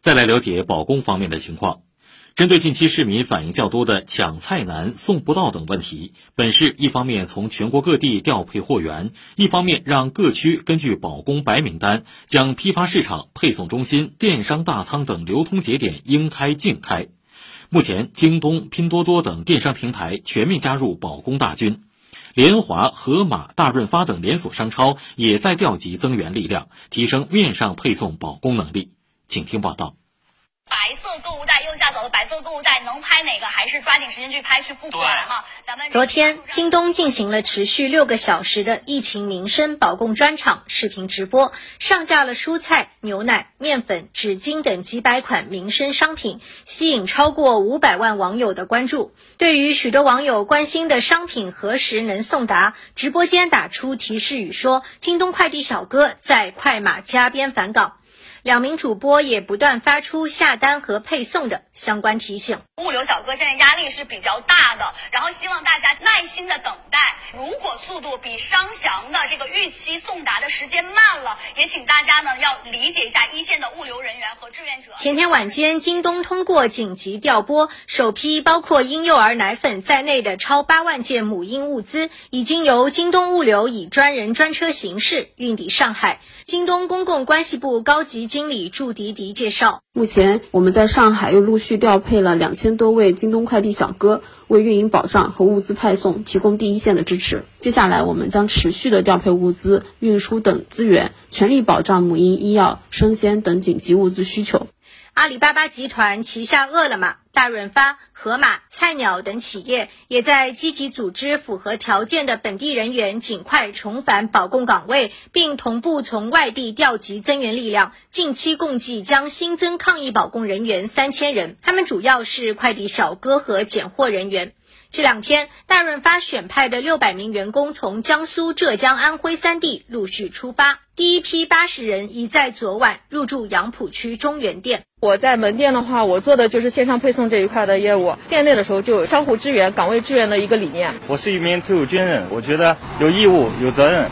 再来了解保供方面的情况。针对近期市民反映较多的抢菜难、送不到等问题，本市一方面从全国各地调配货源，一方面让各区根据保供白名单，将批发市场、配送中心、电商大仓等流通节点应开尽开。目前，京东、拼多多等电商平台全面加入保供大军，联华、盒马、大润发等连锁商超也在调集增援力量，提升面上配送保供能力。请听报道。白色购物袋右下角的白色购物袋能拍哪个？还是抓紧时间去拍去付款哈。咱们昨天京东进行了持续六个小时的疫情民生保供专场视频直播，上架了蔬菜、牛奶、面粉、纸巾等几百款民生商品，吸引超过五百万网友的关注。对于许多网友关心的商品何时能送达，直播间打出提示语说：“京东快递小哥在快马加鞭返岗。”两名主播也不断发出下单和配送的相关提醒。物流小哥现在压力是比较大的，然后希望大家耐心的等待。如果速度比商翔的这个预期送达的时间慢了，也请大家呢要理解一下一线的物流人员和志愿者。前天晚间，京东通过紧急调拨，首批包括婴幼儿奶粉在内的超八万件母婴物资，已经由京东物流以专人专车形式运抵上海。京东公共关系部高级经理祝迪迪介绍，目前我们在上海又陆续调配了两千多位京东快递小哥，为运营保障和物资派送提供第一线的支持。接下来，我们将持续的调配物资、运输等资源，全力保障母婴、医药、生鲜等紧急物资需求。阿里巴巴集团旗下饿了么、大润发、盒马、菜鸟等企业也在积极组织符合条件的本地人员尽快重返保供岗位，并同步从外地调集增援力量。近期共计将新增抗疫保供人员三千人，他们主要是快递小哥和拣货人员。这两天，大润发选派的六百名员工从江苏、浙江、安徽三地陆续出发。第一批八十人已在昨晚入驻杨浦区中原店。我在门店的话，我做的就是线上配送这一块的业务。店内的时候就有相互支援、岗位支援的一个理念。我是一名退伍军人，我觉得有义务、有责任。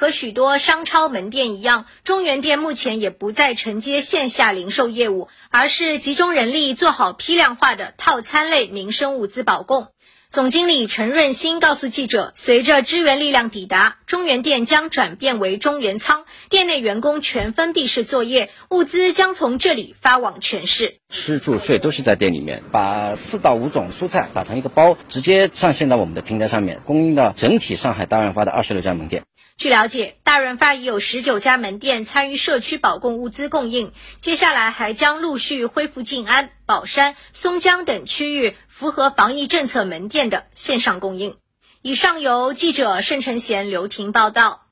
和许多商超门店一样，中原店目前也不再承接线下零售业务，而是集中人力做好批量化的套餐类民生物资保供。总经理陈润新告诉记者，随着支援力量抵达，中原店将转变为中原仓，店内员工全封闭式作业，物资将从这里发往全市。吃住睡都是在店里面，把四到五种蔬菜打成一个包，直接上线到我们的平台上面，供应到整体上海大润发的二十六家门店。据了解，大润发已有十九家门店参与社区保供物资供应，接下来还将陆续恢复静安、宝山、松江等区域符合防疫政策门店的线上供应。以上由记者盛晨贤、刘婷报道。